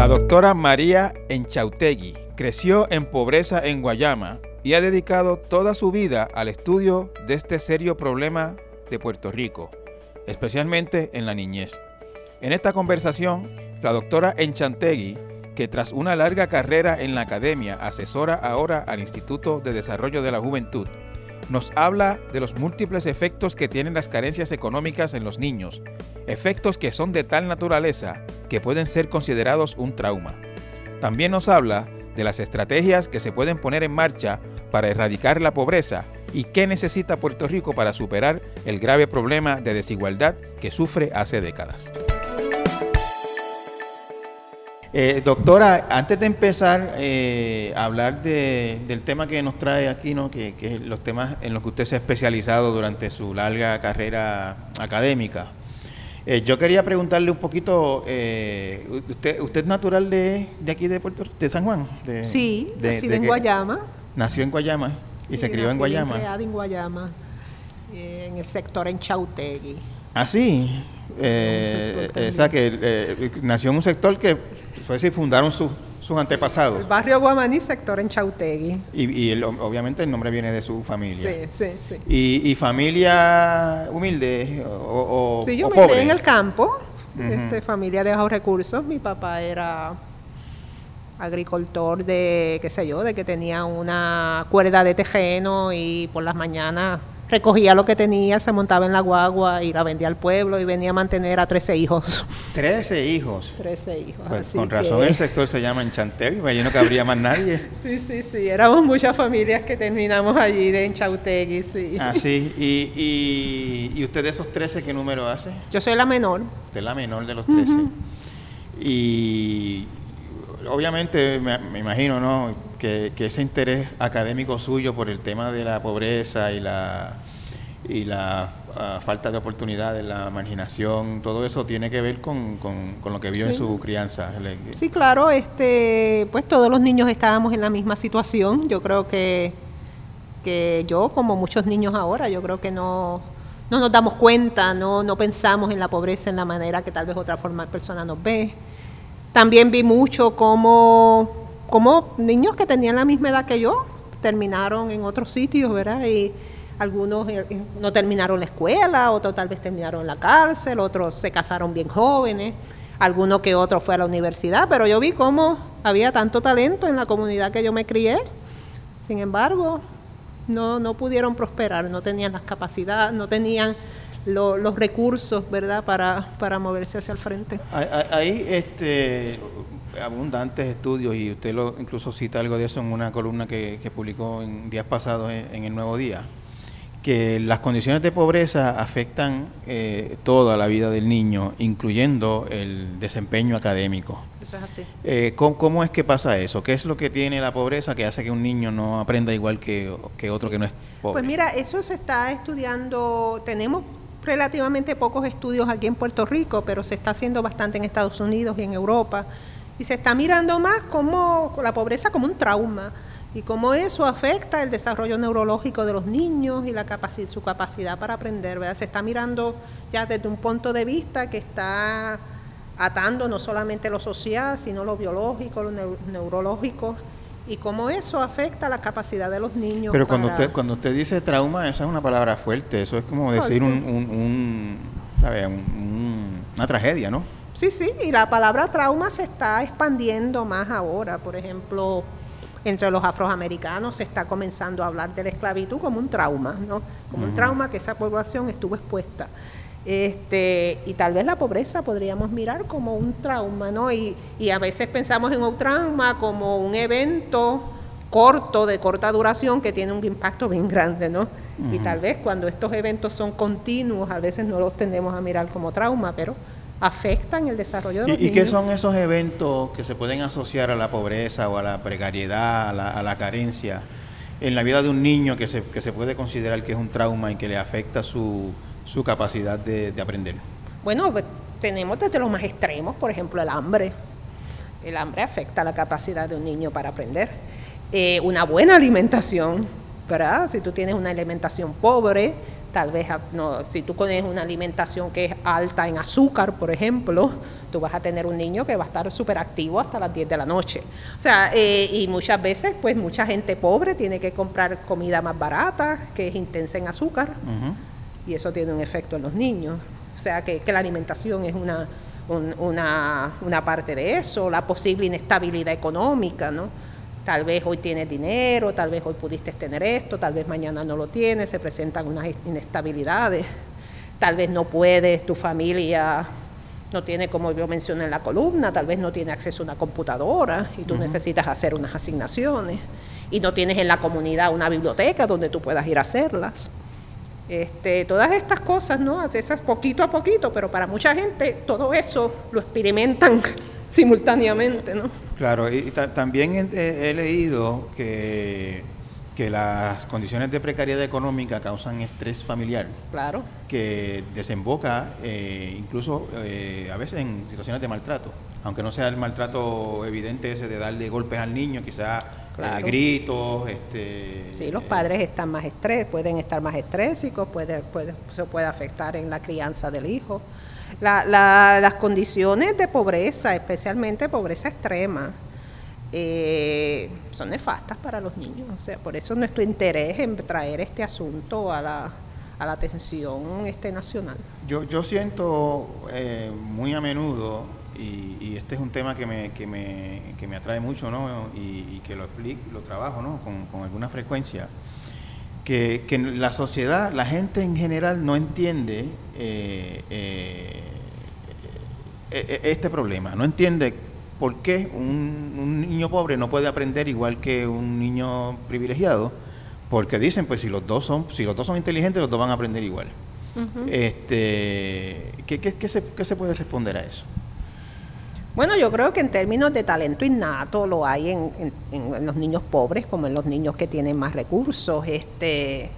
La doctora María Enchautegui creció en pobreza en Guayama y ha dedicado toda su vida al estudio de este serio problema de Puerto Rico, especialmente en la niñez. En esta conversación, la doctora Enchantegui, que tras una larga carrera en la academia asesora ahora al Instituto de Desarrollo de la Juventud, nos habla de los múltiples efectos que tienen las carencias económicas en los niños, efectos que son de tal naturaleza que pueden ser considerados un trauma. También nos habla de las estrategias que se pueden poner en marcha para erradicar la pobreza y qué necesita Puerto Rico para superar el grave problema de desigualdad que sufre hace décadas. Eh, doctora, antes de empezar eh, a hablar del tema que nos trae aquí, ¿no? que, es los temas en los que usted se ha especializado durante su larga carrera académica, eh, yo quería preguntarle un poquito, usted, ¿usted es natural de, aquí de Puerto de San Juan? De, sí, nacido en Guayama. Nació en Guayama y se crió en Guayama. En Guayama, en el sector en Chautegui. Ah, sí. esa que nació en un sector que fue si fundaron sus antepasados. El barrio Guamaní, sector en Chautegui. Y, obviamente el nombre viene de su familia. Sí, sí, sí. ¿Y, familia humilde o, o Sí, yo me en el campo, este, familia de bajos recursos. Mi papá era agricultor de, qué sé yo, de que tenía una cuerda de tejeno y por las mañanas recogía lo que tenía, se montaba en la guagua y la vendía al pueblo y venía a mantener a 13 hijos. 13 hijos. 13 hijos. Pues con razón el sector se llama Enchanteo y no cabría más nadie. sí, sí, sí, éramos muchas familias que terminamos allí de Enchautegui, sí. Ah, sí. ¿Y, y, usted de esos 13 qué número hace? Yo soy la menor. Usted es la menor de los 13. Y obviamente me, me imagino, ¿no? que, ese interés académico suyo por el tema de la pobreza y la, y la ah, falta de oportunidades, la marginación, todo eso tiene que ver con, con, lo que vio en su crianza. Sí, claro, este, pues todos los niños estábamos en la misma situación. Yo creo que, que yo, como muchos niños ahora, yo creo que no, no nos damos cuenta, no, no pensamos en la pobreza en la manera que tal vez otra forma de persona nos ve. También vi mucho cómo como niños que tenían la misma edad que yo, terminaron en otros sitios, ¿verdad? Y algunos eh, eh, no terminaron la escuela, otros tal vez terminaron la cárcel, otros se casaron bien jóvenes, alguno que otro fue a la universidad, pero yo vi cómo había tanto talento en la comunidad que yo me crié. Sin embargo, no, no pudieron prosperar, no tenían las capacidades, no tenían los recursos, ¿verdad?, para, para moverse hacia el frente. Ahí, este, abundantes estudios y usted lo incluso cita algo de eso en una columna que, publicó en días pasados en, el Nuevo Día, que las condiciones de pobreza afectan eh, toda la vida del niño, incluyendo el desempeño académico. Eso es así. Eh, ¿cómo, es que pasa eso? ¿Qué es lo que tiene la pobreza que hace que un niño no aprenda igual que, que otro que no es pobre? Pues mira, eso se está estudiando, tenemos relativamente pocos estudios aquí en Puerto Rico, pero se está haciendo bastante en Estados Unidos y en Europa y se está mirando más como la pobreza como un trauma y cómo eso afecta el desarrollo neurológico de los niños y la su capacidad para aprender. ¿verdad? Se está mirando ya desde un punto de vista que está atando no solamente lo social, sino lo biológico, lo neurológico y cómo eso afecta la capacidad de los niños. Pero cuando usted cuando usted dice trauma, esa es una palabra fuerte, eso es como decir un, un, una tragedia, ¿no? Sí, sí, y la palabra trauma se está expandiendo más ahora. Por ejemplo, entre los afroamericanos se está comenzando a hablar de la esclavitud como un trauma, ¿no? Como un trauma que esa población estuvo expuesta. Este, y tal vez la pobreza podríamos mirar como un trauma, ¿no? Y, y a veces pensamos en un trauma como un evento corto, de corta duración, que tiene un impacto bien grande, ¿no? Y tal vez cuando estos eventos son continuos, a veces no los tendemos a mirar como trauma, pero afectan el desarrollo de los ¿Y, ¿Y qué son esos eventos que se pueden asociar a la pobreza o a la precariedad, a la, carencia en la vida de un niño que se, que se puede considerar que es un trauma y que le afecta su, su capacidad de, aprender? Bueno, pues, tenemos desde los más extremos, por ejemplo, el hambre. El hambre afecta la capacidad de un niño para aprender. Eh, una buena alimentación, ¿verdad? Si tú tienes una alimentación pobre, Tal vez, no, si tú tienes una alimentación que es alta en azúcar, por ejemplo, tú vas a tener un niño que va a estar súper activo hasta las 10 de la noche. O sea, eh, y muchas veces, pues mucha gente pobre tiene que comprar comida más barata, que es intensa en azúcar, y eso tiene un efecto en los niños. O sea, que, la alimentación es una, una, una parte de eso, la posible inestabilidad económica, ¿no? Tal vez hoy tienes dinero, tal vez hoy pudiste tener esto, tal vez mañana no lo tienes, se presentan unas inestabilidades, tal vez no puedes, tu familia no tiene, como yo mencioné en la columna, tal vez no tiene acceso a una computadora y tú necesitas hacer unas asignaciones y no tienes en la comunidad una biblioteca donde tú puedas ir a hacerlas. Este, todas estas cosas, ¿no? Esas poquito a poquito, pero para mucha gente todo eso lo experimentan simultáneamente, ¿no? Claro, y también he, leído que, que las condiciones de precariedad económica causan estrés familiar. Claro. Que desemboca eh, incluso eh, a veces en situaciones de maltrato. Aunque no sea el maltrato evidente ese de darle golpes al niño, quizás eh, gritos. Este, sí, los padres están más estrés, pueden estar más estrésicos, puede, puede, eso puede afectar en la crianza del hijo las condiciones de pobreza, especialmente pobreza extrema, eh, son nefastas para los niños. O sea, por eso nuestro interés en traer este asunto a la, a la atención este nacional. Yo, yo siento eh, muy a menudo, y, este es un tema que me, que me, que me atrae mucho, ¿no? Y, que lo explico, lo trabajo, ¿no? Con, con alguna frecuencia. Que, que, la sociedad, la gente en general no entiende eh, eh, eh, este problema, no entiende por qué un, niño pobre no puede aprender igual que un niño privilegiado, porque dicen, pues si los dos son, si los dos son inteligentes, los dos van a aprender igual. este, ¿qué, qué, se, ¿Qué se puede responder a eso? Bueno, yo creo que en términos de talento innato lo hay en, en, los niños pobres como en los niños que tienen más recursos. Este,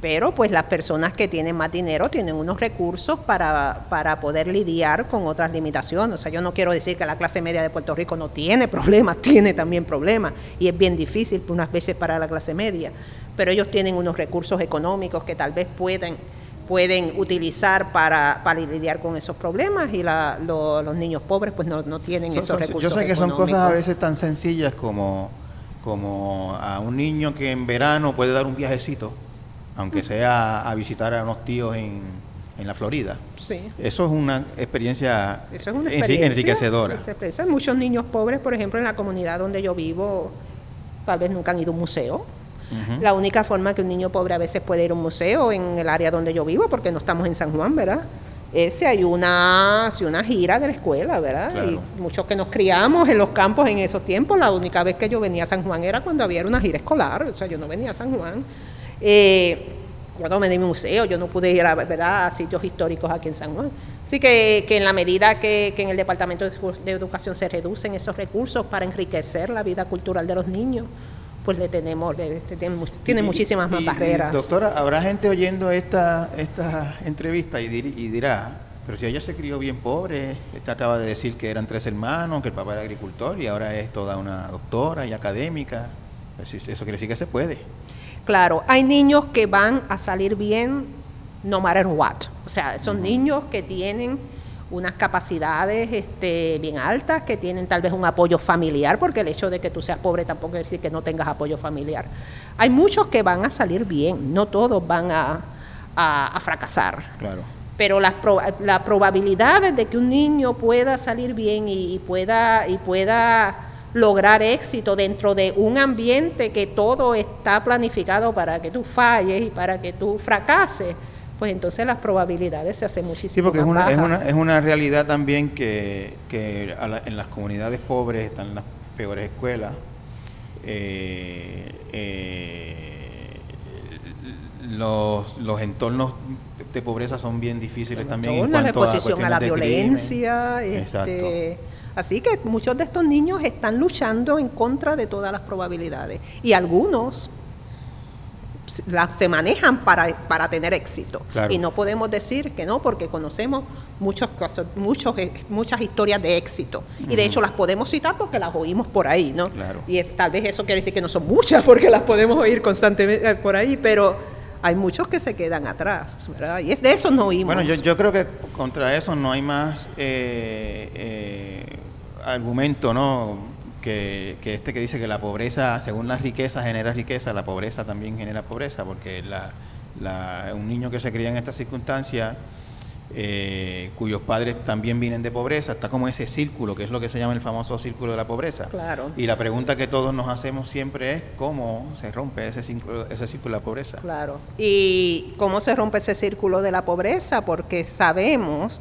pero pues las personas que tienen más dinero tienen unos recursos para, para, poder lidiar con otras limitaciones. O sea, yo no quiero decir que la clase media de Puerto Rico no tiene problemas, tiene también problemas y es bien difícil unas veces para la clase media, pero ellos tienen unos recursos económicos que tal vez pueden, pueden utilizar para, para lidiar con esos problemas y los niños pobres pues no, no tienen esos recursos. Yo sé que son cosas a veces tan sencillas como, como a un niño que en verano puede dar un viajecito aunque sea a visitar a unos tíos en, en la Florida. Sí. Eso es una experiencia, Eso es una experiencia enriquecedora. Muchos niños pobres, por ejemplo, en la comunidad donde yo vivo, tal vez nunca han ido a un museo. La única forma que un niño pobre a veces puede ir a un museo en el área donde yo vivo, porque no estamos en San Juan, ¿verdad? Es si hay una, si una gira de la escuela, ¿verdad? Y muchos que nos criamos en los campos en esos tiempos, la única vez que yo venía a San Juan era cuando había una gira escolar, o sea, yo no venía a San Juan. Eh, cuando me di mi museo, yo no pude ir a, ¿verdad? a sitios históricos aquí en San Juan. Así que, que en la medida que, en el Departamento de, Educación se reducen esos recursos para enriquecer la vida cultural de los niños, pues le tenemos, tiene, muchísimas más barreras. Doctora, habrá gente oyendo esta, esta entrevista y, y dirá, pero si ella se crió bien pobre, esta acaba de decir que eran tres hermanos, que el papá era agricultor y ahora es toda una doctora y académica. Pues eso quiere decir que se puede. Claro, hay niños que van a salir bien no matter what. O sea, son niños que tienen unas capacidades este, bien altas, que tienen tal vez un apoyo familiar, porque el hecho de que tú seas pobre tampoco quiere decir que no tengas apoyo familiar. Hay muchos que van a salir bien, no todos van a, fracasar. Claro. Pero las la probabilidades de que un niño pueda salir bien y pueda, y pueda lograr éxito dentro de un ambiente que todo está planificado para que tú falles y para que tú fracases, pues entonces las probabilidades se hacen muchísimo Sí, porque es una, es una, es una, realidad también que, que en las comunidades pobres están las peores escuelas. Eh, eh, los, los entornos de pobreza son bien difíciles también. en la exposición a, la violencia. Este, Así que muchos de estos niños están luchando en contra de todas las probabilidades y algunos se manejan para, para tener éxito. Y no podemos decir que no, porque conocemos muchos casos, muchos, muchas historias de éxito. Y de hecho las podemos citar porque las oímos por ahí, ¿no? Y tal vez eso quiere decir que no son muchas porque las podemos oír constantemente eh, por ahí, pero hay muchos que se quedan atrás, ¿verdad? Y es de eso no oímos. Bueno, yo, creo que contra eso no hay más eh, eh, argumento, ¿no? Que, este que dice que la pobreza, según la riqueza genera riqueza, la pobreza también genera pobreza, porque la, un niño que se cría en estas circunstancias eh, cuyos padres también vienen de pobreza, está como ese círculo, que es lo que se llama el famoso círculo de la pobreza. Claro. Y la pregunta que todos nos hacemos siempre es cómo se rompe ese círculo, ese círculo de la pobreza. Claro. ¿Y cómo se rompe ese círculo de la pobreza? Porque sabemos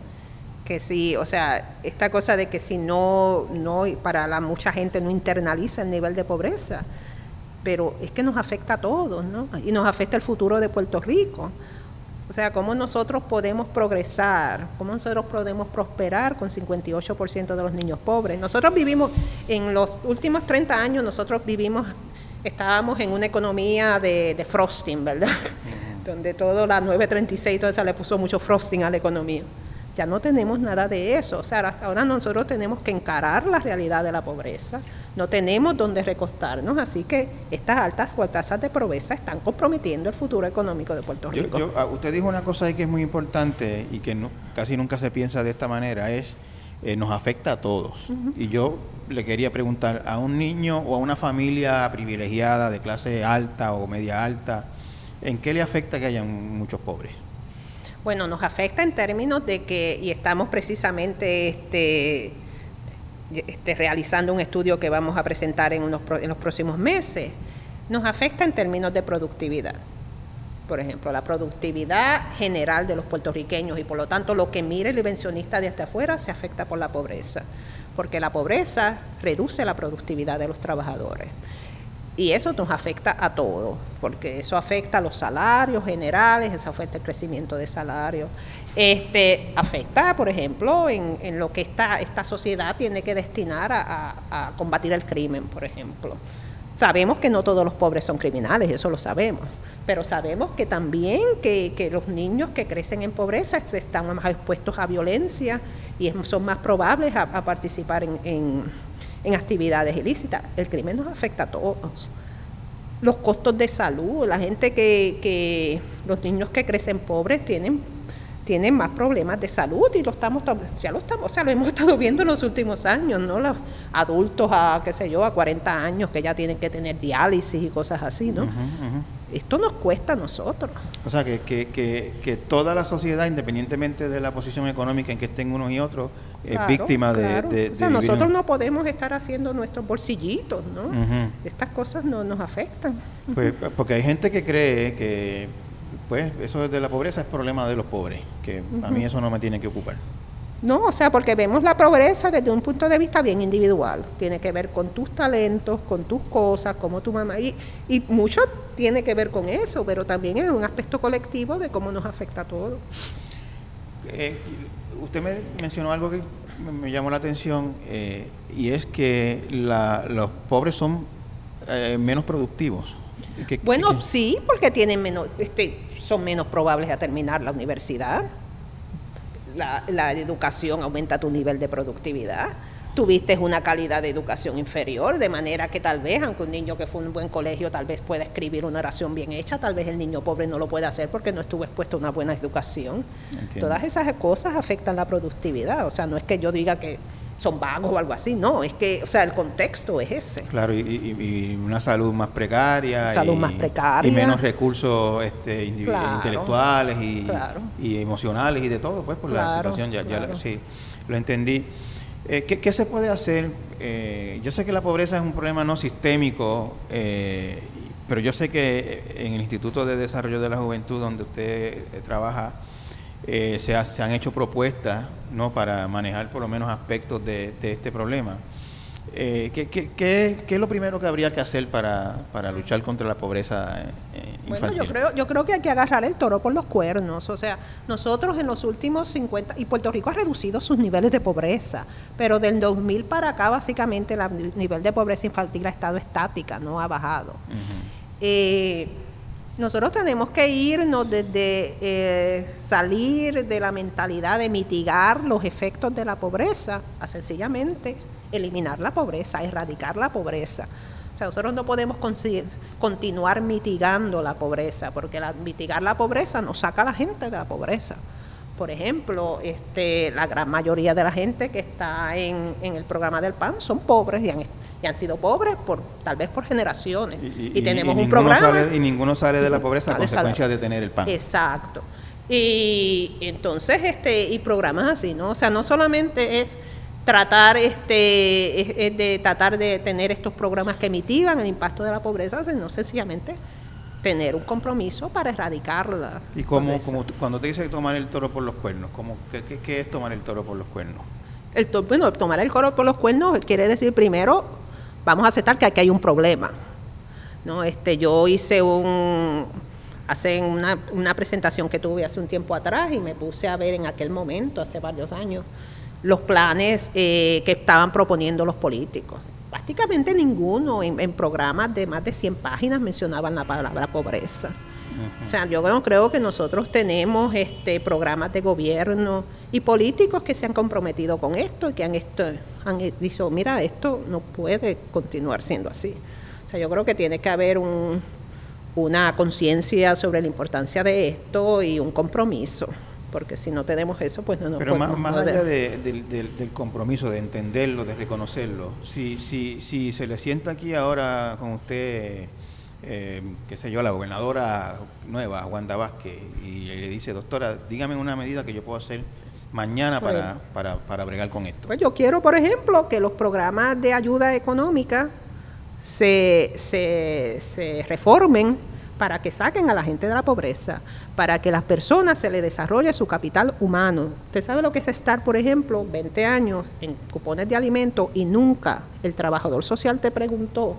que si, o sea, esta cosa de que si no, no, para la mucha gente no internaliza el nivel de pobreza, pero es que nos afecta a todos, ¿no? Y nos afecta el futuro de Puerto Rico. O sea, cómo nosotros podemos progresar, cómo nosotros podemos prosperar con 58% de los niños pobres. Nosotros vivimos, en los últimos 30 años, nosotros vivimos, estábamos en una economía de, frosting, ¿verdad? Donde todo la 936, todo eso le puso mucho frosting a la economía. Ya no tenemos nada de eso. O sea, hasta ahora nosotros tenemos que encarar la realidad de la pobreza. No tenemos dónde recostarnos. Así que estas altas tasas de pobreza están comprometiendo el futuro económico de Puerto Rico. Ah, usted dijo una cosa ahí que es muy importante y que casi nunca se piensa de esta manera. Es eh, nos afecta a todos. Y yo le quería preguntar a un niño o a una familia privilegiada de clase alta o media alta, ¿en qué le afecta que haya muchos pobres? Bueno, nos afecta en términos de que, y estamos precisamente este, este, realizando un estudio que vamos a presentar en, unos, en los próximos meses, nos afecta en términos de productividad. Por ejemplo, la productividad general de los puertorriqueños y por lo tanto lo que mire el invencionista desde afuera se afecta por la pobreza, porque la pobreza reduce la productividad de los trabajadores. Y eso nos afecta a todos, porque eso afecta a los salarios generales, eso afecta el crecimiento de salarios. Este, afecta, por ejemplo, en, lo que esta, esta sociedad tiene que destinar a, combatir el crimen, por ejemplo. Sabemos que no todos los pobres son criminales, eso lo sabemos, pero sabemos que también que, los niños que crecen en pobreza están más expuestos a violencia y son más probables a, participar en en actividades ilícitas. El crimen nos afecta a todos. Los costos de salud, la gente que, que los niños que crecen pobres tienen tienen más problemas de salud y lo estamos ya lo estamos, o sea, lo hemos estado viendo en los últimos años, ¿no? Los adultos a qué sé yo, a 40 años que ya tienen que tener diálisis y cosas así, ¿no? Esto nos cuesta a nosotros. O sea, que, que, que, que, toda la sociedad, independientemente de la posición económica en que estén unos y otros, es víctima de, O sea, nosotros no podemos estar haciendo nuestros bolsillitos, ¿no? Estas cosas no nos afectan. Pues, porque hay gente que cree que pues eso de la pobreza es problema de los pobres, que a mí eso no me tiene que ocupar. No, o sea, porque vemos la pobreza desde un punto de vista bien individual. Tiene que ver con tus talentos, con tus cosas, como tu mamá. Y, y mucho tiene que ver con eso, pero también es un aspecto colectivo de cómo nos afecta a todos. Eh, usted me mencionó algo que me, llamó la atención eh, y es que los pobres son eh, menos productivos. bueno, sí, porque tienen menos, este, son menos probables a terminar la universidad. La, la educación aumenta tu nivel de productividad. Tuviste una calidad de educación inferior, de manera que tal vez, aunque un niño que fue en un buen colegio tal vez pueda escribir una oración bien hecha, tal vez el niño pobre no lo puede hacer porque no estuvo expuesto a una buena educación. Todas esas cosas afectan la productividad, o sea, no es que yo diga que son vagos o algo así, no, es que, o sea, el contexto es ese. Claro, y, una salud más precaria. Salud más precaria. Y menos recursos este, intelectuales y, emocionales y de todo, pues, por la situación, ya, ya sí, lo entendí. Eh, ¿qué, se puede hacer? Eh, yo sé que la pobreza es un problema no sistémico, eh, pero yo sé que en el Instituto de Desarrollo de la Juventud, donde usted trabaja, se, se, han hecho propuestas ¿no? para manejar por lo menos aspectos de este problema. Eh, ¿qué, qué, qué, es lo primero que habría que hacer para, para luchar contra la pobreza eh, infantil? Bueno, yo creo, yo creo que hay que agarrar el toro por los cuernos. O sea, nosotros en los últimos 50, y Puerto Rico ha reducido sus niveles de pobreza, pero del 2000 para acá básicamente el nivel de pobreza infantil ha estado estática, no ha bajado. eh, nosotros tenemos que irnos desde eh, salir de la mentalidad de mitigar los efectos de la pobreza a sencillamente eliminar la pobreza, erradicar la pobreza. O sea, nosotros no podemos continuar mitigando la pobreza, porque mitigar la pobreza nos saca a la gente de la pobreza. Por ejemplo, este, la gran mayoría de la gente que está en, el programa del PAN son pobres y han, han, sido pobres por tal vez por generaciones. Y, tenemos un programa. y ninguno sale de la pobreza a consecuencia de tener el PAN. Exacto. Y entonces, este, y programas así, ¿no? O sea, no solamente es tratar este de tratar de tener estos programas que mitigan el impacto de la pobreza, sino sencillamente tener un compromiso para erradicarla. ¿Y cómo, como cuando te dice tomar el toro por los cuernos, ¿cómo, qué, es tomar el toro por los cuernos? El bueno, tomar el toro por los cuernos quiere decir primero, vamos a aceptar que aquí hay un problema. ¿no? Este, yo hice un, hace una, una presentación que tuve hace un tiempo atrás y me puse a ver en aquel momento, hace varios años, los planes eh, que estaban proponiendo los políticos prácticamente ninguno en, programas de más de 100 páginas mencionaban la palabra pobreza. O sea, yo creo, creo que nosotros tenemos este programas de gobierno y políticos que se han comprometido con esto y que han, esto, han dicho, mira, esto no puede continuar siendo así. O sea, yo creo que tiene que haber un, una conciencia sobre la importancia de esto y un compromiso porque si no tenemos eso, pues no nos Pero más, más allá del compromiso, de entenderlo, de reconocerlo, si, si, si se le sienta aquí ahora con usted, eh, qué sé yo, la gobernadora nueva, Wanda Vázquez, y le dice, doctora, dígame una medida que yo puedo hacer mañana para, para, para bregar con esto. Pues yo quiero, por ejemplo, que los programas de ayuda económica se, se, se reformen para que saquen a la gente de la pobreza, para que las personas se les desarrolle su capital humano. Usted sabe lo que es estar, por ejemplo, 20 años en cupones de alimento y nunca el trabajador social te preguntó,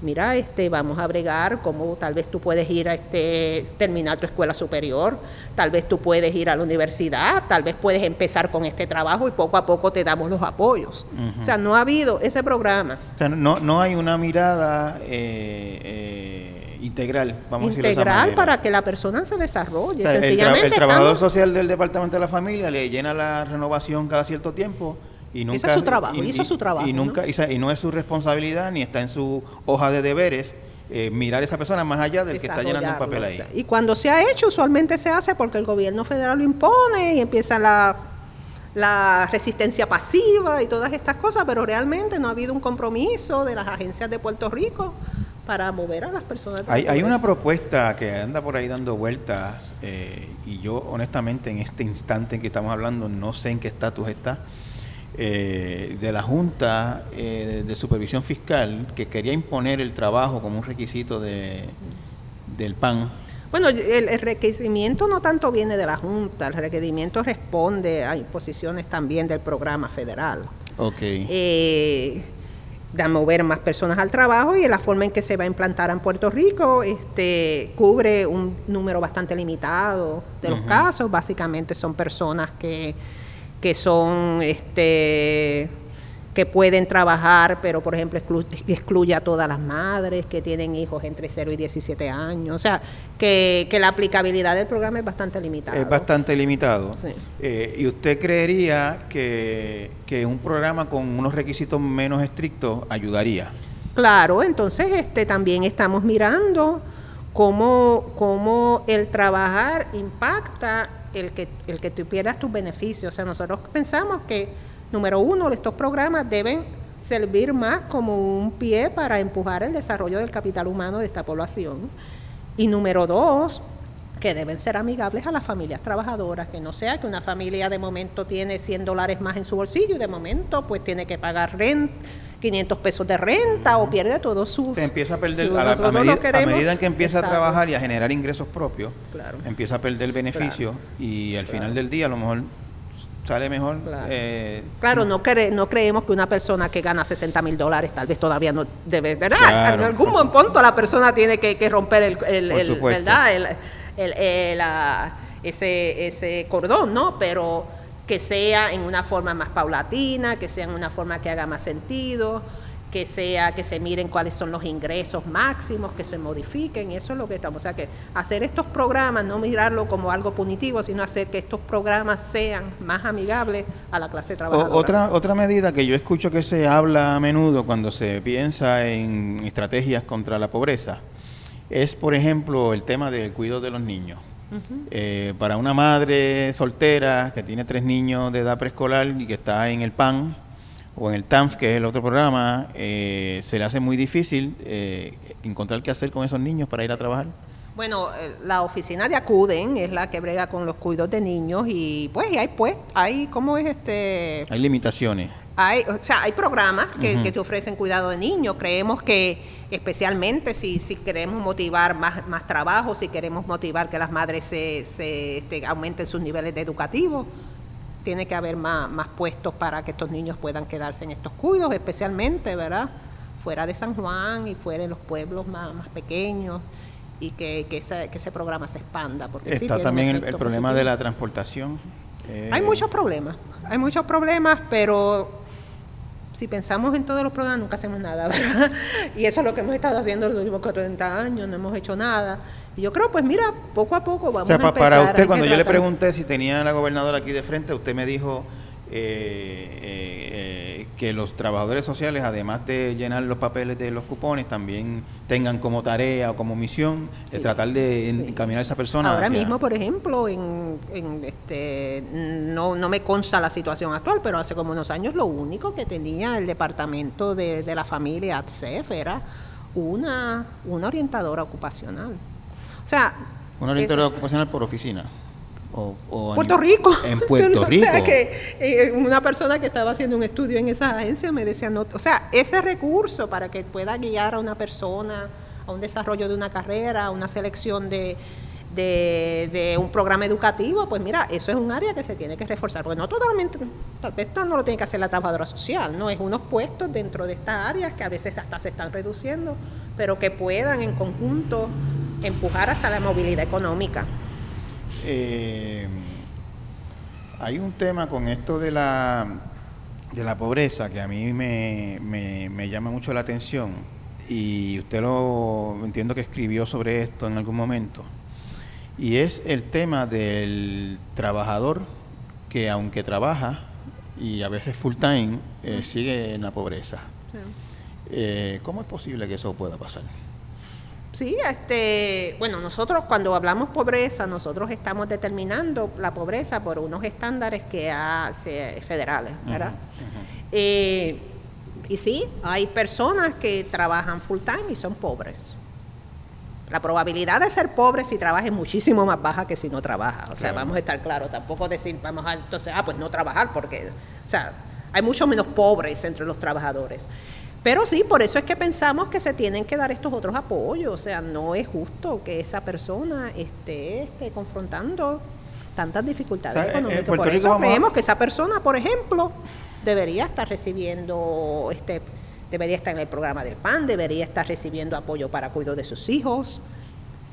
mira, este, vamos a bregar cómo tal vez tú puedes ir a este, terminar tu escuela superior, tal vez tú puedes ir a la universidad, tal vez puedes empezar con este trabajo y poco a poco te damos los apoyos. O sea, no ha habido ese programa. O sea, no, no hay una mirada... Eh, eh integral, vamos a decirlo Integral para que la persona se desarrolle. Sencillamente el, trabajador social del Departamento de la Familia le llena la renovación cada cierto tiempo y nunca... su trabajo, hizo su trabajo. Y, nunca, Y, no es su responsabilidad ni está en su hoja de deberes eh, mirar a esa persona más allá del que está llenando un papel ahí. y cuando se ha hecho, usualmente se hace porque el gobierno federal lo impone y empieza la la resistencia pasiva y todas estas cosas, pero realmente no ha habido un compromiso de las agencias de Puerto Rico para mover a las personas. Hay, hay una propuesta que anda por ahí dando vueltas eh, y yo honestamente en este instante en que estamos hablando no sé en qué estatus está. Eh, de la Junta eh, de Supervisión Fiscal que quería imponer el trabajo como un requisito de, del PAN. Bueno, el, el, requerimiento no tanto viene de la Junta, el requerimiento responde a imposiciones también del programa federal. Ok de mover más personas al trabajo y la forma en que se va a implantar en Puerto Rico este, cubre un número bastante limitado de los casos. Básicamente son personas que, que son este, que pueden trabajar, pero por ejemplo excluye a todas las madres que tienen hijos entre 0 y 17 años. O sea, que, la aplicabilidad del programa es bastante limitada. Es bastante limitado. Eh, ¿Y usted creería que, que un programa con unos requisitos menos estrictos ayudaría? Claro, entonces este también estamos mirando cómo, cómo el trabajar impacta el que, el que tú pierdas tus beneficios. O sea, nosotros pensamos que Número uno, estos programas deben servir más como un pie para empujar el desarrollo del capital humano de esta población. Y número dos, que deben ser amigables a las familias trabajadoras, que no sea que una familia de momento tiene 100 dólares más en su bolsillo y de momento pues tiene que pagar renta, 500 pesos de renta o pierde todo su... Se empieza a perder, a, medida, en que empieza a trabajar y a generar ingresos propios, empieza a perder beneficio y al final del día a lo mejor sale mejor. Claro, eh, claro no, no creemos que una persona que gana 60 mil dólares tal vez todavía no debe, ¿verdad? en algún punto la persona tiene que, romper el, el, ¿verdad? El, ese, ese cordón, ¿no? Pero que sea en una forma más paulatina, que sea en una forma que haga más sentido, que sea que se miren cuáles son los ingresos máximos, que se modifiquen, eso es lo que estamos, o sea que hacer estos programas, no mirarlo como algo punitivo, sino hacer que estos programas sean más amigables a la clase trabajadora. otra otra medida que yo escucho que se habla a menudo cuando se piensa en estrategias contra la pobreza es, por ejemplo, el tema del cuidado de los niños. Eh, para una madre soltera que tiene tres niños de edad preescolar y que está en el PAN, o en el TANF, que es el otro programa, eh, se le hace muy difícil eh, encontrar qué hacer con esos niños para ir a trabajar. Bueno, eh, la oficina de Acuden es la que brega con los cuidados de niños y pues hay pues hay cómo es este hay limitaciones. Hay, o sea, hay programas que, que te ofrecen cuidado de niños. Creemos que especialmente si, si queremos motivar más, más trabajo, si queremos motivar que las madres se, se este, aumenten sus niveles de educativos, tiene que haber más, más puestos para que estos niños puedan quedarse en estos cuidos, especialmente, ¿verdad? Fuera de San Juan y fuera de los pueblos más, más pequeños y que, que, ese, que ese programa se expanda. Porque Está también el, problema de la transportación. Hay muchos problemas, hay muchos problemas, pero si pensamos en todos los problemas nunca hacemos nada, ¿verdad? Y eso es lo que hemos estado haciendo los últimos 40 años, no hemos hecho nada. Y yo creo, pues mira, poco a poco vamos a empezar. Para usted, cuando yo le pregunté si tenía a la gobernadora aquí de frente, usted me dijo eh, eh, que los trabajadores sociales, además de llenar los papeles de los cupones, también tengan como tarea o como misión tratar de encaminar a esa persona. Ahora mismo, por ejemplo, en, este, no, no me consta la situación actual, pero hace como unos años lo único que tenía el departamento de, de la familia ATSEF era una, una orientadora ocupacional. O sea... Una orientadora ocupacional por oficina. O, Puerto Rico. En Puerto Rico. O sea, que eh, una persona que estaba haciendo un estudio en esa agencia me decía, no, o sea, ese recurso para que pueda guiar a una persona a un desarrollo de una carrera, a una selección de, de, un programa educativo, pues mira, eso es un área que se tiene que reforzar, porque no totalmente, tal vez no lo tiene que hacer la trabajadora social, no es unos puestos dentro de estas áreas que a veces hasta se están reduciendo, pero que puedan en conjunto empujar hacia la movilidad económica. Eh, hay un tema con esto de la, de la pobreza que a mí me, me, llama mucho la atención y usted lo entiendo que escribió sobre esto en algún momento y es el tema del trabajador que aunque trabaja y a veces full time eh, sigue en la pobreza. Eh, ¿Cómo es posible que eso pueda pasar? Sí, este, bueno, nosotros cuando hablamos pobreza, nosotros estamos determinando la pobreza por unos estándares que hace federales, ¿verdad? Eh, y sí, hay personas que trabajan full time y son pobres. La probabilidad de ser pobre si trabaja es muchísimo más baja que si no trabaja. O sea, vamos a estar claros, tampoco decir, vamos a, entonces, ah, pues no trabajar, porque, o sea, hay mucho menos pobres entre los trabajadores. Pero sí, por eso es que pensamos que se tienen que dar estos otros apoyos. O sea, no es justo que esa persona esté, esté confrontando tantas dificultades económicas. Por eso creemos que esa persona, por ejemplo, debería estar recibiendo, este, debería estar en el programa del PAN, debería estar recibiendo apoyo para cuidado de sus hijos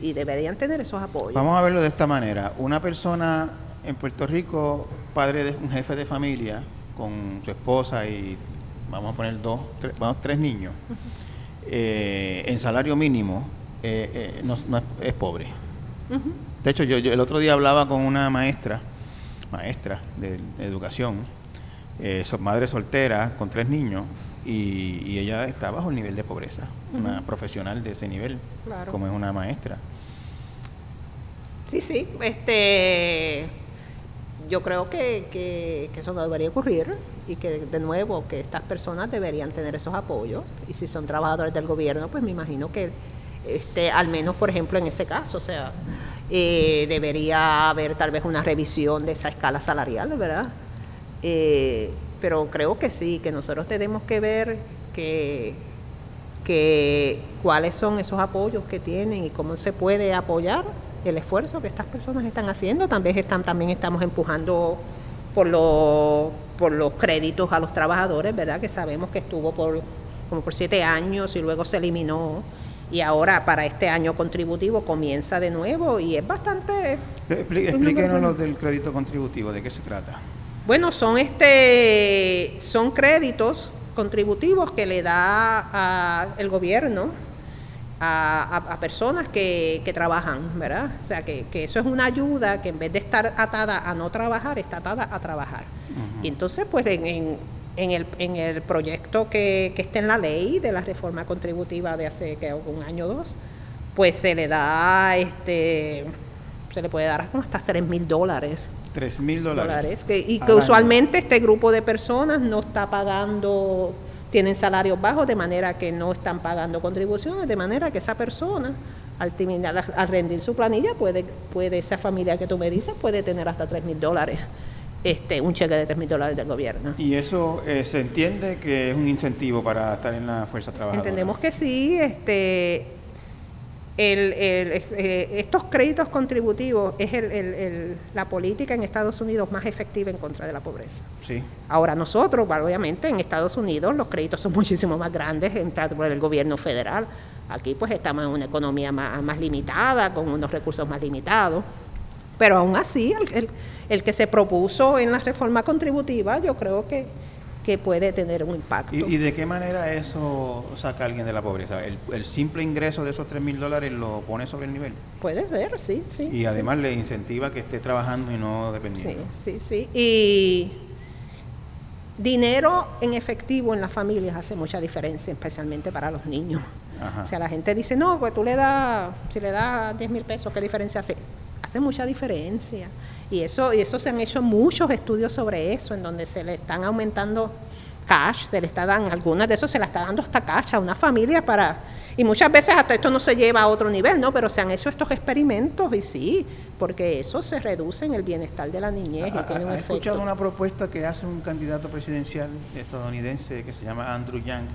y deberían tener esos apoyos. Vamos a verlo de esta manera. Una persona en Puerto Rico, padre de un jefe de familia, con su esposa y vamos a poner dos, tres, vamos, tres niños, eh, en salario mínimo, eh, eh, no, es, pobre. De hecho, yo, el otro día hablaba con una maestra, maestra de, educación, madre soltera, con tres niños, y, ella está bajo el nivel de pobreza, una profesional de ese nivel, como es una maestra. Sí, sí, este yo creo que, que, eso no debería ocurrir y que de nuevo que estas personas deberían tener esos apoyos. Y si son trabajadores del gobierno pues me imagino que este al menos por ejemplo en ese caso o sea eh, debería haber tal vez una revisión de esa escala salarial verdad eh, pero creo que sí que nosotros tenemos que ver que que cuáles son esos apoyos que tienen y cómo se puede apoyar el esfuerzo que estas personas están haciendo. También, están, también estamos empujando por, los por los créditos a los trabajadores, ¿verdad? Que sabemos que estuvo por como por siete años y luego se eliminó y ahora para este año contributivo comienza de nuevo y es bastante... explíquenos lo del crédito contributivo, ¿de qué se trata? Bueno, son, este, son créditos contributivos que le da a el gobierno a, personas que, trabajan, ¿verdad? O sea, que, eso es una ayuda que en vez de estar atada a no trabajar, está atada a trabajar. Y entonces, pues en, en, el, en el proyecto que, que está en la ley de la reforma contributiva de hace que un año o dos, pues se le da, este, se le puede dar hasta 3 mil dólares. 3 mil dólares. y que usualmente este grupo de personas no está pagando tienen salarios bajos, de manera que no están pagando contribuciones, de manera que esa persona, al, terminar, al rendir su planilla, puede, puede, esa familia que tú me dices, puede tener hasta 3 mil dólares. Este, un cheque de 3 mil dólares del gobierno. ¿Y eso eh, se entiende que es un incentivo para estar en la fuerza trabajadora? Entendemos que sí. Este, el, eh, estos créditos contributivos es el, la política en Estados Unidos más efectiva en contra de la pobreza. Sí. Ahora nosotros, obviamente, en Estados Unidos los créditos son muchísimo más grandes por el gobierno federal. Aquí pues estamos en una economía más, más limitada, con unos recursos más limitados. Pero aún así, el, el que se propuso en la reforma contributiva, yo creo que que puede tener un impacto. ¿Y, de qué manera eso saca a alguien de la pobreza? ¿El, simple ingreso de esos 3 mil dólares lo pone sobre el nivel? Puede ser, sí, sí. Y además le incentiva que esté trabajando y no dependiendo. Sí, sí, sí. Y dinero en efectivo en las familias hace mucha diferencia, especialmente para los niños. O sea, la gente dice, no, pues tú le das, si le das 10 mil pesos, ¿qué diferencia hace? Hace mucha diferencia. Y eso, y eso se han hecho muchos estudios sobre eso, en donde se le están aumentando cash, se le está dando, algunas de esos se la está dando hasta cash a una familia para, y muchas veces hasta esto no se lleva a otro nivel, ¿no? Pero se han hecho estos experimentos y sí, porque eso se reduce en el bienestar de la niñez y tiene un efecto. escuchado una propuesta que hace un candidato presidencial estadounidense que se llama Andrew Yang?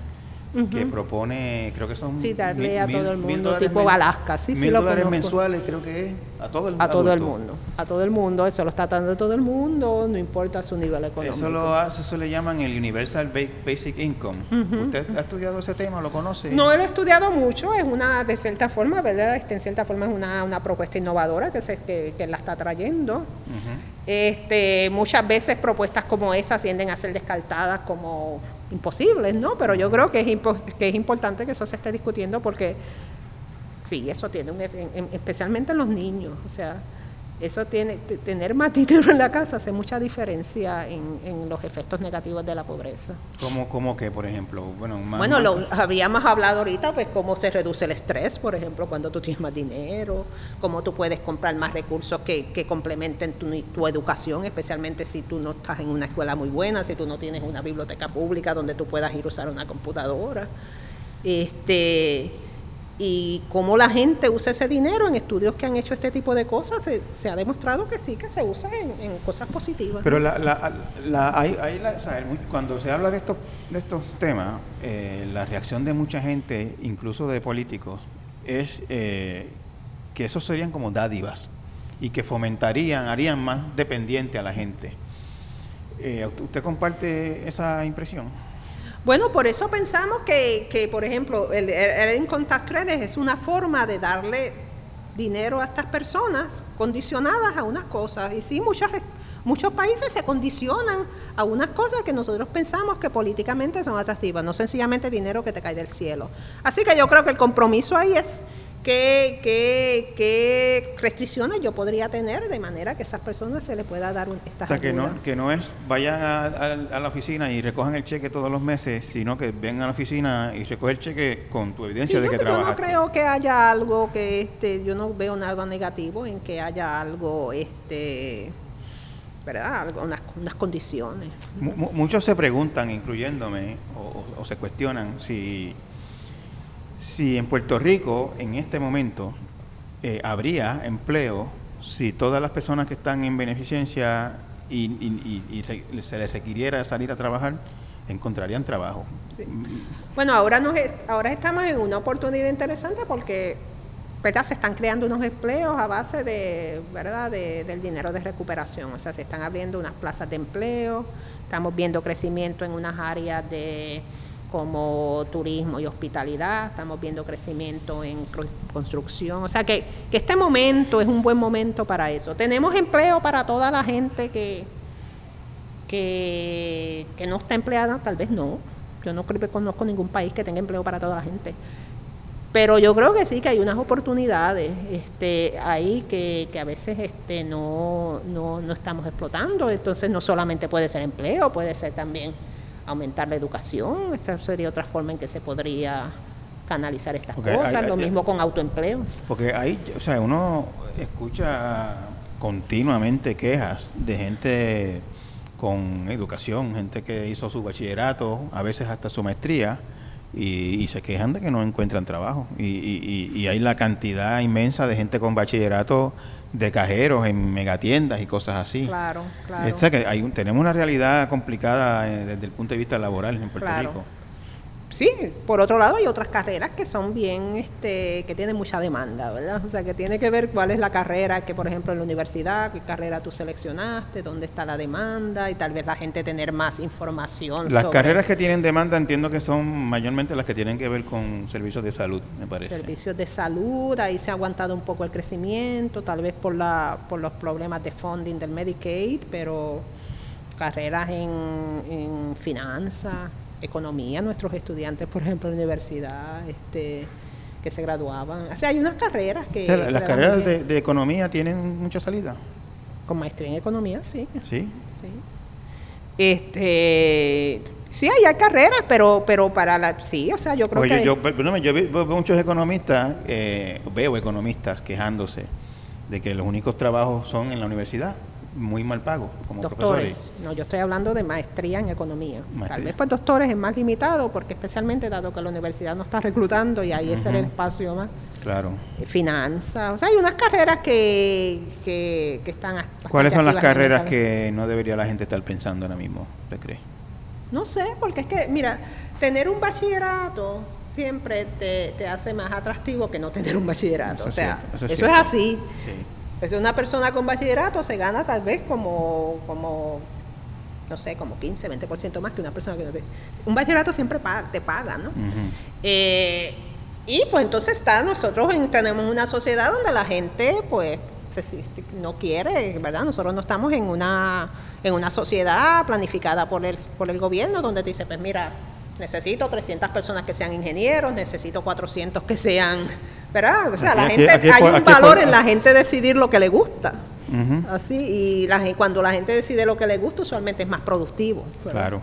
Que propone, creo que son... Sí, darle a todo el mundo, tipo Alaska, sí, sí lo dólares mensuales, creo que es, a todo el mundo. A todo el mundo, a todo el mundo, eso lo está dando todo el mundo, no importa su nivel económico. Eso lo hace, eso le llaman el Universal Basic Income. ¿Usted ha estudiado ese tema, lo conoce? No lo he estudiado mucho, es una, de cierta forma, ¿verdad? Este, en cierta forma es una, una propuesta innovadora que, se, que, que la está trayendo. este, muchas veces propuestas como esas tienden a ser descartadas como imposibles, ¿no? Pero yo creo que es, que es importante que eso se esté discutiendo porque sí, eso tiene un especialmente en los niños, o sea, eso tiene, tener más dinero en la casa hace mucha diferencia en, los efectos negativos de la pobreza. ¿Cómo, cómo que, por ejemplo? Bueno, bueno lo habíamos hablado ahorita, pues cómo se reduce el estrés, por ejemplo, cuando tú tienes más dinero, cómo tú puedes comprar más recursos que, que complementen tu, tu educación, especialmente si tú no estás en una escuela muy buena, si tú no tienes una biblioteca pública donde tú puedas ir a usar una computadora. Este y cómo la gente usa ese dinero en estudios que han hecho este tipo de cosas, se, ha demostrado que sí, que se usa en, cosas positivas. Pero la, la, hay, cuando se habla de estos, de estos temas, eh, la reacción de mucha gente, incluso de políticos, es eh, que esos serían como dádivas y que fomentarían, harían más dependiente a la gente. Eh, ¿Usted comparte esa impresión? Bueno, por eso pensamos que, que por ejemplo, el, el Income Tax es una forma de darle dinero a estas personas condicionadas a unas cosas. Y sí, muchas, muchos países se condicionan a unas cosas que nosotros pensamos que políticamente son atractivas, no sencillamente dinero que te cae del cielo. Así que yo creo que el compromiso ahí es ¿Qué, qué, qué restricciones yo podría tener de manera que a esas personas se les pueda dar un, esta o sea, que no, que no es vayan a, la oficina y recojan el cheque todos los meses, sino que vengan a la oficina y recogen el cheque con tu evidencia de que trabajaste. Yo no creo que haya algo que, este, yo no veo nada negativo en que haya algo, este, ¿verdad? unas, unas condiciones. muchos se preguntan, incluyéndome, o se cuestionan si si en Puerto Rico en este momento eh, habría empleo, si todas las personas que están en beneficencia y, se les requiriera salir a trabajar, encontrarían trabajo. Bueno, ahora, nos, ahora estamos en una oportunidad interesante porque se están creando unos empleos a base de, ¿verdad? del dinero de recuperación. O sea, se están abriendo unas plazas de empleo, estamos viendo crecimiento en unas áreas de como turismo y hospitalidad, estamos viendo crecimiento en construcción, o sea que, este momento es un buen momento para eso. Tenemos empleo para toda la gente que, que, no está empleada, tal vez no, Yo no creo que conozco ningún país que tenga empleo para toda la gente. Pero yo creo que sí, que hay unas oportunidades este, ahí que, que a veces este, no, no, no estamos explotando. Entonces no solamente puede ser empleo, puede ser también aumentar la educación. Esta sería otra forma en que se podría canalizar estas Porque cosas. hay- Lo mismo con autoempleo. Porque ahí, o sea, uno escucha continuamente quejas de gente con educación, gente que hizo su bachillerato, a veces hasta su maestría, y, y se quejan de que no encuentran trabajo. Y, y- hay la cantidad inmensa de gente con bachillerato de cajeros en megatiendas y cosas así. Claro, claro. O sea que hay un- tenemos una realidad complicada eh, desde el punto de vista laboral en Puerto Claro. Rico. Sí, por otro lado hay otras carreras que son bien, este, que tienen mucha demanda, ¿verdad? O sea, que tiene que ver cuál es la carrera que, por ejemplo, en la universidad, qué carrera tú seleccionaste, dónde está la demanda y tal vez la gente tener más información Las sobre carreras que tienen demanda entiendo que son mayormente las que tienen que ver con servicios de salud, me parece. servicios de salud, ahí se ha aguantado un poco el crecimiento, tal vez por, la, por los problemas de funding del Medicaid, pero carreras en, en finanzas, economía, nuestros estudiantes, por ejemplo, en la universidad, este, que se graduaban. O sea, hay unas carreras que... O sea, las carreras de, economía tienen mucha salida. Con maestría en economía, sí. Sí. Sí. Este, sí, hay, hay carreras, pero, pero para la... Sí, o sea, yo creo Oye, que... hay- yo, perdóname, yo veo muchos economistas, eh, veo economistas quejándose de que los únicos trabajos son en la universidad, muy mal pagos, como profesores. Doctores. No, yo estoy hablando de maestría en economía. Tal vez pues doctores es más limitado porque especialmente dado que la universidad no está reclutando y ahí ese era el espacio más. Claro. Eh, Finanzas, o sea, hay unas carreras que, que, que están... ¿Cuáles son las carreras que no debería la gente estar pensando ahora mismo, ¿te crees? No sé, porque es que, mira, tener un bachillerato siempre te, te hace más atractivo que no tener un bachillerato. Eso o sea, cierto, eso eso es así. Sí. Pues una persona con bachillerato se gana tal vez como, como no sé, como 15, 20% más que una persona que no tiene. Un bachillerato siempre paga- te paga, ¿no? Eh, y pues entonces está, nosotros en- tenemos una sociedad donde la gente pues se- no quiere, ¿verdad? Nosotros no estamos en una, en una sociedad planificada por el, por el gobierno donde te dice, pues mira, necesito 300 personas que sean ingenieros, necesito 400 que sean, ¿verdad? O sea, la gente, aquí- hay un valor en la gente decidir lo que le gusta. Así, y la, cuando la gente decide lo que le gusta, usualmente es más productivo. ¿verdad? Claro.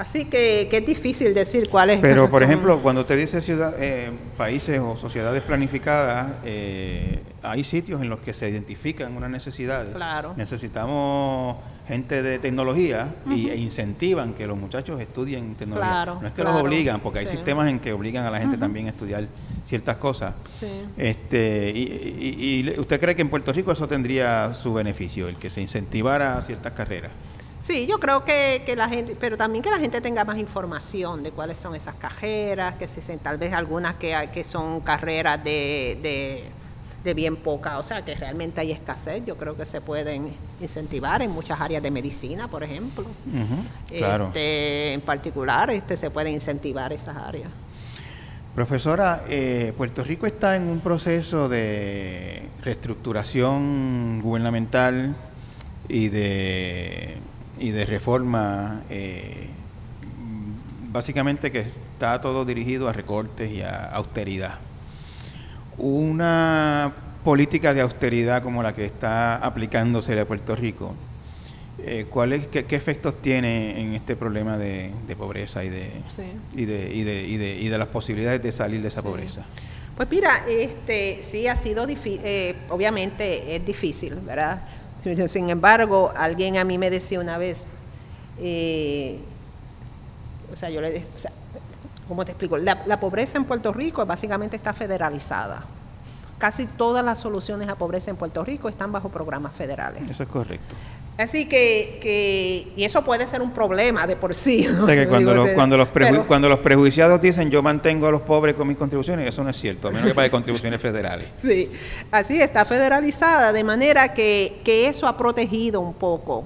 Así que, que es difícil decir cuál es. Pero, por ejemplo, cuando usted dice ciudad, eh, países o sociedades planificadas, eh, hay sitios en los que se identifican unas necesidades. Claro. Necesitamos gente de tecnología y, e incentivan que los muchachos estudien tecnología. Claro, no es que claro. los obligan, porque hay Sí. sistemas en que obligan a la gente también a estudiar ciertas cosas. Sí. Este, y, y- y usted cree que en Puerto Rico eso tendría su beneficio, el que se incentivara ciertas carreras. Sí, yo creo que, que la gente, pero también que la gente tenga más información de cuáles son esas carreras, que se tal vez algunas que, que son carreras de, de, de bien poca, o sea, que realmente hay escasez, yo creo que se pueden incentivar en muchas áreas de medicina, por ejemplo. Claro. Este, en particular, este, se pueden incentivar esas áreas. Profesora, eh, Puerto Rico está en un proceso de reestructuración gubernamental y de, y de reforma, eh, básicamente que está todo dirigido a recortes y a austeridad. Una política de austeridad como la que está aplicándose a Puerto Rico, eh, ¿cuál es, qué, qué efectos tiene en este problema de, de pobreza y de, Sí. y, de, y, de, y, de, y de las posibilidades de salir de esa Sí. pobreza? Pues mira, este, sí ha sido difícil, obviamente es difícil, ¿verdad? Sin- embargo, alguien a mí me decía una vez, eh, o sea, yo le o sea, ¿cómo te explico? La, la pobreza en Puerto Rico básicamente está federalizada. Casi todas las soluciones a pobreza en Puerto Rico están bajo programas federales. Eso es correcto. Así que, que, y eso puede ser un problema de por sí. ¿no? O sea que cuando los, cuando, los pero- cuando los prejuiciados dicen yo mantengo a los pobres con mis contribuciones, eso no es cierto, a menos que pague contribuciones federales. Sí, así está federalizada, de manera que, que eso ha protegido un poco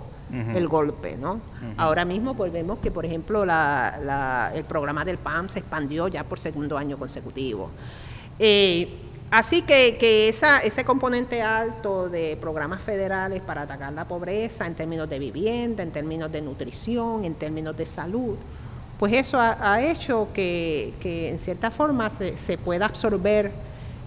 el golpe, ¿no? Ahora mismo pues vemos que, por ejemplo, la- la- el programa del PAM se expandió ya por segundo año consecutivo. Eh, así que, ese componente alto de programas federales para atacar la pobreza en términos de vivienda, en términos de nutrición, en términos de salud, pues eso ha, hecho que, en cierta forma se, se pueda absorber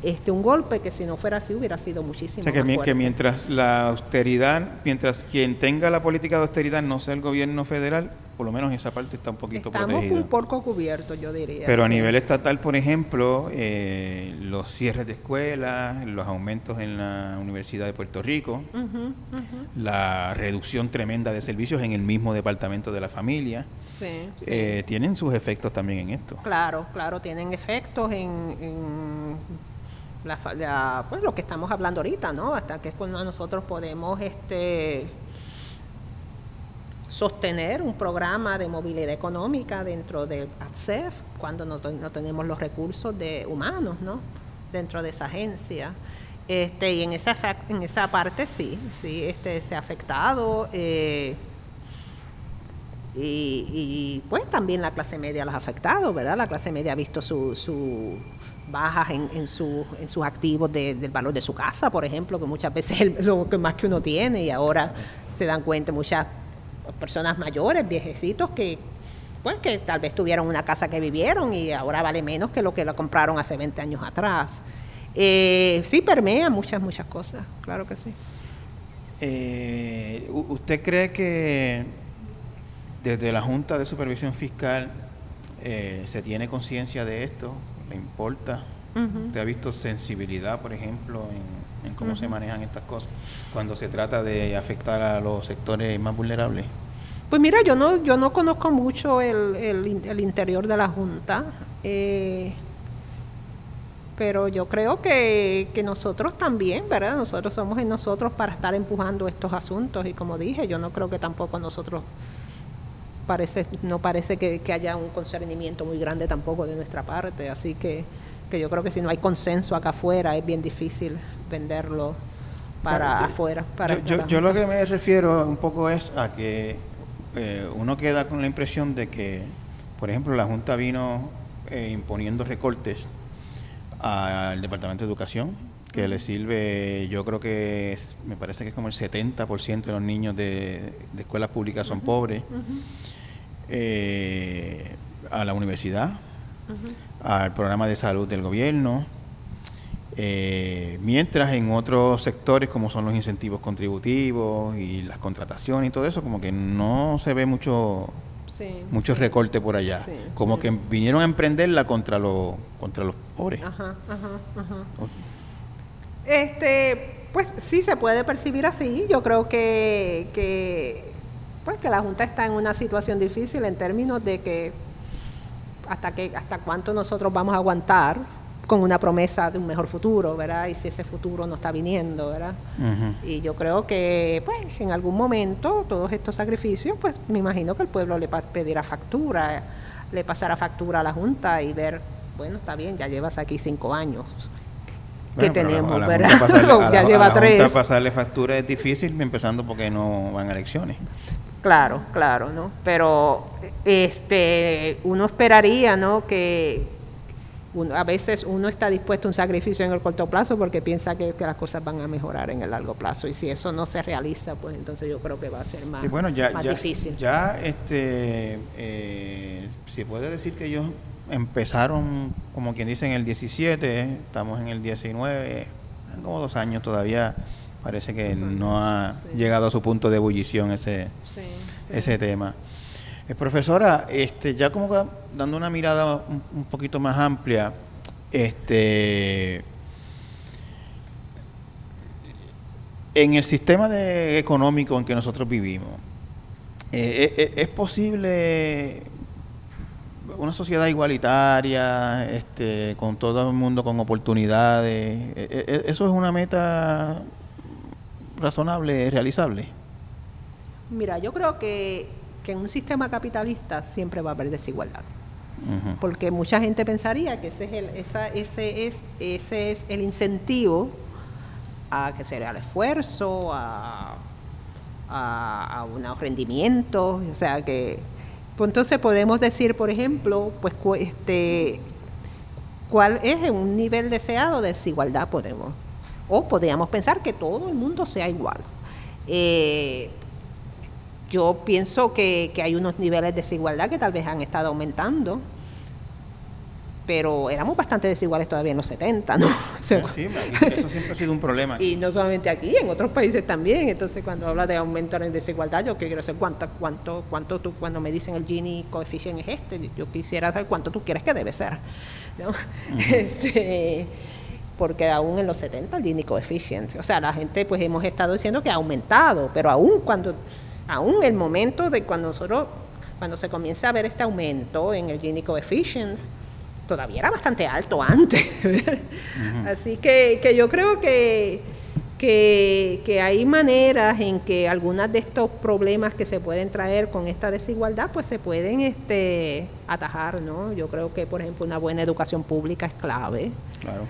este, un golpe que si no fuera así hubiera sido muchísimo o sea, que, que mientras la austeridad, mientras quien tenga la política de austeridad no sea el gobierno federal, por lo menos esa parte está un poquito Estamos un poco cubiertos, yo diría. Pero a nivel estatal, por ejemplo, eh, los cierres de escuelas, los aumentos en la Universidad de Puerto Rico, la reducción tremenda de servicios en el mismo departamento de la familia, eh, tienen sus efectos también en esto. Claro, claro, tienen efectos en la, pues lo que estamos hablando ahorita, ¿no? Hasta qué forma nosotros podemos este, sostener un programa de movilidad económica dentro del ATSEF cuando no, tenemos los recursos de humanos, ¿no? Dentro de esa agencia. Este, y en esa, en esa parte sí, sí este, se ha afectado. Eh, y, pues también la clase media las ha afectado, ¿verdad? La clase media ha visto su, su bajas en, en, su, en sus activos del valor de su casa, por ejemplo, que muchas veces es lo que más que uno tiene y ahora se dan cuenta muchas personas mayores, viejecitos, que pues que tal vez tuvieron una casa que vivieron y ahora vale menos que lo que la compraron hace 20 años atrás. Eh, sí permea muchas, muchas cosas, claro que sí. Eh, ¿Usted cree que desde la Junta de Supervisión Fiscal eh, se tiene conciencia de esto? ¿Le importa? ¿Te ha visto sensibilidad, por ejemplo, en, cómo se manejan estas cosas cuando se trata de afectar a los sectores más vulnerables? Pues mira, yo no, yo no conozco mucho el, el, interior de la Junta, eh, pero yo creo que, que, nosotros también, ¿verdad? Nosotros somos en nosotros para estar empujando estos asuntos y como dije, yo no creo que tampoco nosotros parece, no parece que, haya un concernimiento muy grande tampoco de nuestra parte, así que, que, yo creo que si no hay consenso acá afuera es bien difícil venderlo para afuera. Para yo, yo, lo que me refiero un poco es a que eh, uno queda con la impresión de que, por ejemplo, la Junta vino eh, imponiendo recortes al Departamento de Educación, que le sirve, yo creo que me parece que es como el 70% de los niños de, escuelas públicas son pobres eh, a la universidad, al programa de salud del gobierno, eh, mientras en otros sectores como son los incentivos contributivos y las contrataciones y todo eso, como que no se ve mucho mucho recorte por allá, como que vinieron a emprenderla contra los contra los pobres. Este, pues sí se puede percibir así. Yo creo que, que pues que la Junta está en una situación difícil en términos de que hasta que hasta cuánto nosotros vamos a aguantar con una promesa de un mejor futuro, ¿verdad? Y si ese futuro no está viniendo, ¿verdad? Y yo creo que, pues, en algún momento todos estos sacrificios, pues, me imagino que el pueblo le pedirá factura, le pasará factura a la Junta y ver, bueno, está bien, ya llevas aquí cinco años que tenemos, ¿verdad? ya lleva tres. pasarle factura es difícil, empezando porque no van a elecciones. Claro, claro, ¿no? Pero este, uno esperaría, ¿no? Que a veces uno está dispuesto a un sacrificio en el corto plazo porque piensa que, las cosas van a mejorar en el largo plazo y si eso no se realiza, pues entonces yo creo que va a ser más, bueno, ya, difícil. Ya, este, eh, se puede decir que ellos empezaron, como quien dice, en el 17, estamos en el 19, en como dos años todavía Parece que no ha llegado a su punto de ebullición ese, ese tema. Eh, profesora, este, ya como dando una mirada un, poquito más amplia, este, en el sistema de, económico en que nosotros vivimos, eh, eh, ¿es posible una sociedad igualitaria, este, con todo el mundo con oportunidades? ¿Eso es una meta razonable, realizable? Mira, yo creo que, en un sistema capitalista siempre va a haber desigualdad. Porque mucha gente pensaría que ese es el, esa, ese es, ese es el incentivo a que sea el esfuerzo, a, a, a unos rendimientos, o sea que pues entonces podemos decir, por ejemplo, pues este cuál es un nivel deseado de desigualdad podemos. O podríamos pensar que todo el mundo sea igual. Eh, yo pienso que, que hay unos niveles de desigualdad que tal vez han estado aumentando pero éramos bastante desiguales todavía en los 70, ¿no? sí, eso siempre ha sido un problema. y no solamente aquí, en otros países también. Entonces, cuando habla de aumentar en desigualdad, yo quiero saber cuánto, cuánto, cuánto tú, cuando me dicen el Gini coeficiente es este, yo quisiera saber cuánto tú quieres que debe ser, ¿no? este, porque aún en los 70 el Gini coeficiente, o sea, la gente pues hemos estado diciendo que ha aumentado, pero aún cuando, aún el momento de cuando nosotros, cuando se comienza a ver este aumento en el Gini coeficiente, todavía era bastante alto antes. Así que, que, yo creo que, que, que, hay maneras en que algunos de estos problemas que se pueden traer con esta desigualdad, pues se pueden este, atajar, ¿no? Yo creo que, por ejemplo, una buena educación pública es clave. Claro.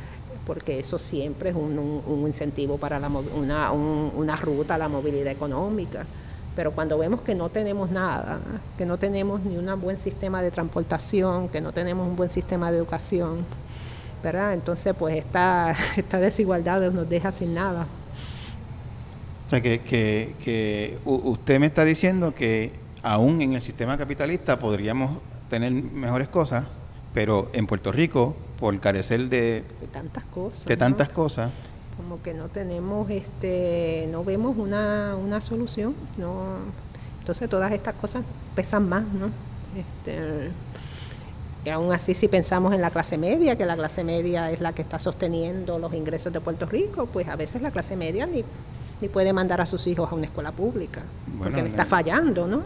Porque eso siempre es un, un, incentivo para la, una, una ruta a la movilidad económica pero cuando vemos que no tenemos nada, que no tenemos ni un buen sistema de transportación, que no tenemos un buen sistema de educación, ¿verdad? Entonces, pues esta, esta desigualdad nos deja sin nada. O sea, que, que, que usted me está diciendo que aún en el sistema capitalista podríamos tener mejores cosas, pero en Puerto Rico, por carecer de, de tantas cosas, de tantas cosas como que no tenemos, este, no vemos una, una solución, no, entonces todas estas cosas pesan más, ¿no? Este, y aún así si pensamos en la clase media, que la clase media es la que está sosteniendo los ingresos de Puerto Rico, pues a veces la clase media ni, ni puede mandar a sus hijos a una escuela pública, porque le está fallando, ¿no?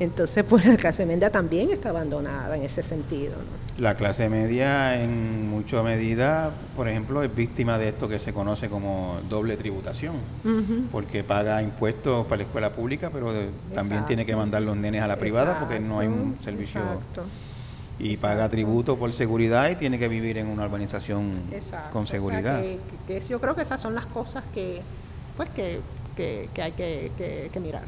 Entonces, pues la clase media también está abandonada en ese sentido. La clase media en mucha medida, por ejemplo, es víctima de esto que se conoce como doble tributación, porque paga impuestos para la escuela pública, pero también tiene que mandar los nenes a la privada porque no hay un servicio. Y paga tributo por seguridad y tiene que vivir en una urbanización con seguridad. que, yo creo que esas son las cosas que, pues, que, que hay que mirar.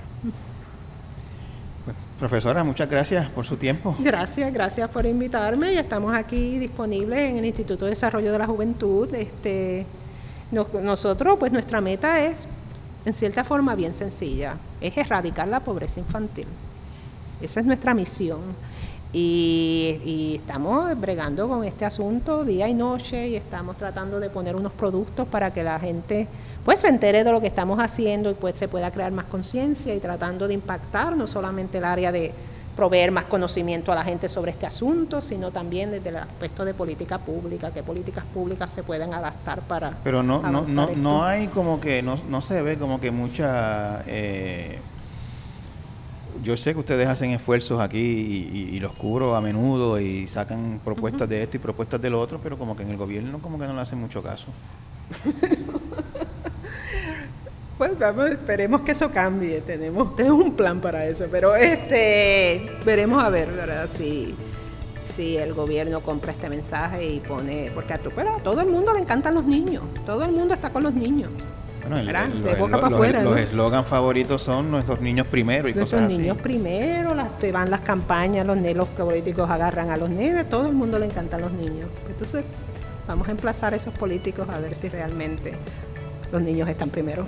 Profesora, muchas gracias por su tiempo. Gracias, gracias por invitarme y estamos aquí disponibles en el Instituto de Desarrollo de la Juventud. Este, nosotros, pues nuestra meta es, en cierta forma, bien sencilla, es erradicar la pobreza infantil. Esa es nuestra misión. Y, estamos bregando con este asunto día y noche y estamos tratando de poner unos productos para que la gente pues se entere de lo que estamos haciendo y pues se pueda crear más conciencia y tratando de impactar no solamente el área de proveer más conocimiento a la gente sobre este asunto, sino también desde el aspecto de política pública, qué políticas públicas se pueden adaptar para... Pero no, no, no, no hay como que, no, no se ve como que mucha... Eh, yo sé que ustedes hacen esfuerzos aquí y, los cubro a menudo y sacan propuestas de esto y propuestas de lo otro, pero como que en el gobierno como que no le hacen mucho caso. pues vamos, esperemos que eso cambie. Tenemos, tenemos un plan para eso, pero este veremos a ver, ¿verdad? Si, si el gobierno compra este mensaje y pone, porque a, a todo el mundo le encantan los niños, todo el mundo está con los niños. Bueno, de boca para afuera. Los eslogans favoritos son nuestros niños primero y nuestros cosas así. niños primero, las, van las campañas, los, los políticos agarran a los nenes, todo el mundo le encantan los niños. Entonces, vamos a emplazar a esos políticos a ver si realmente los niños están primero.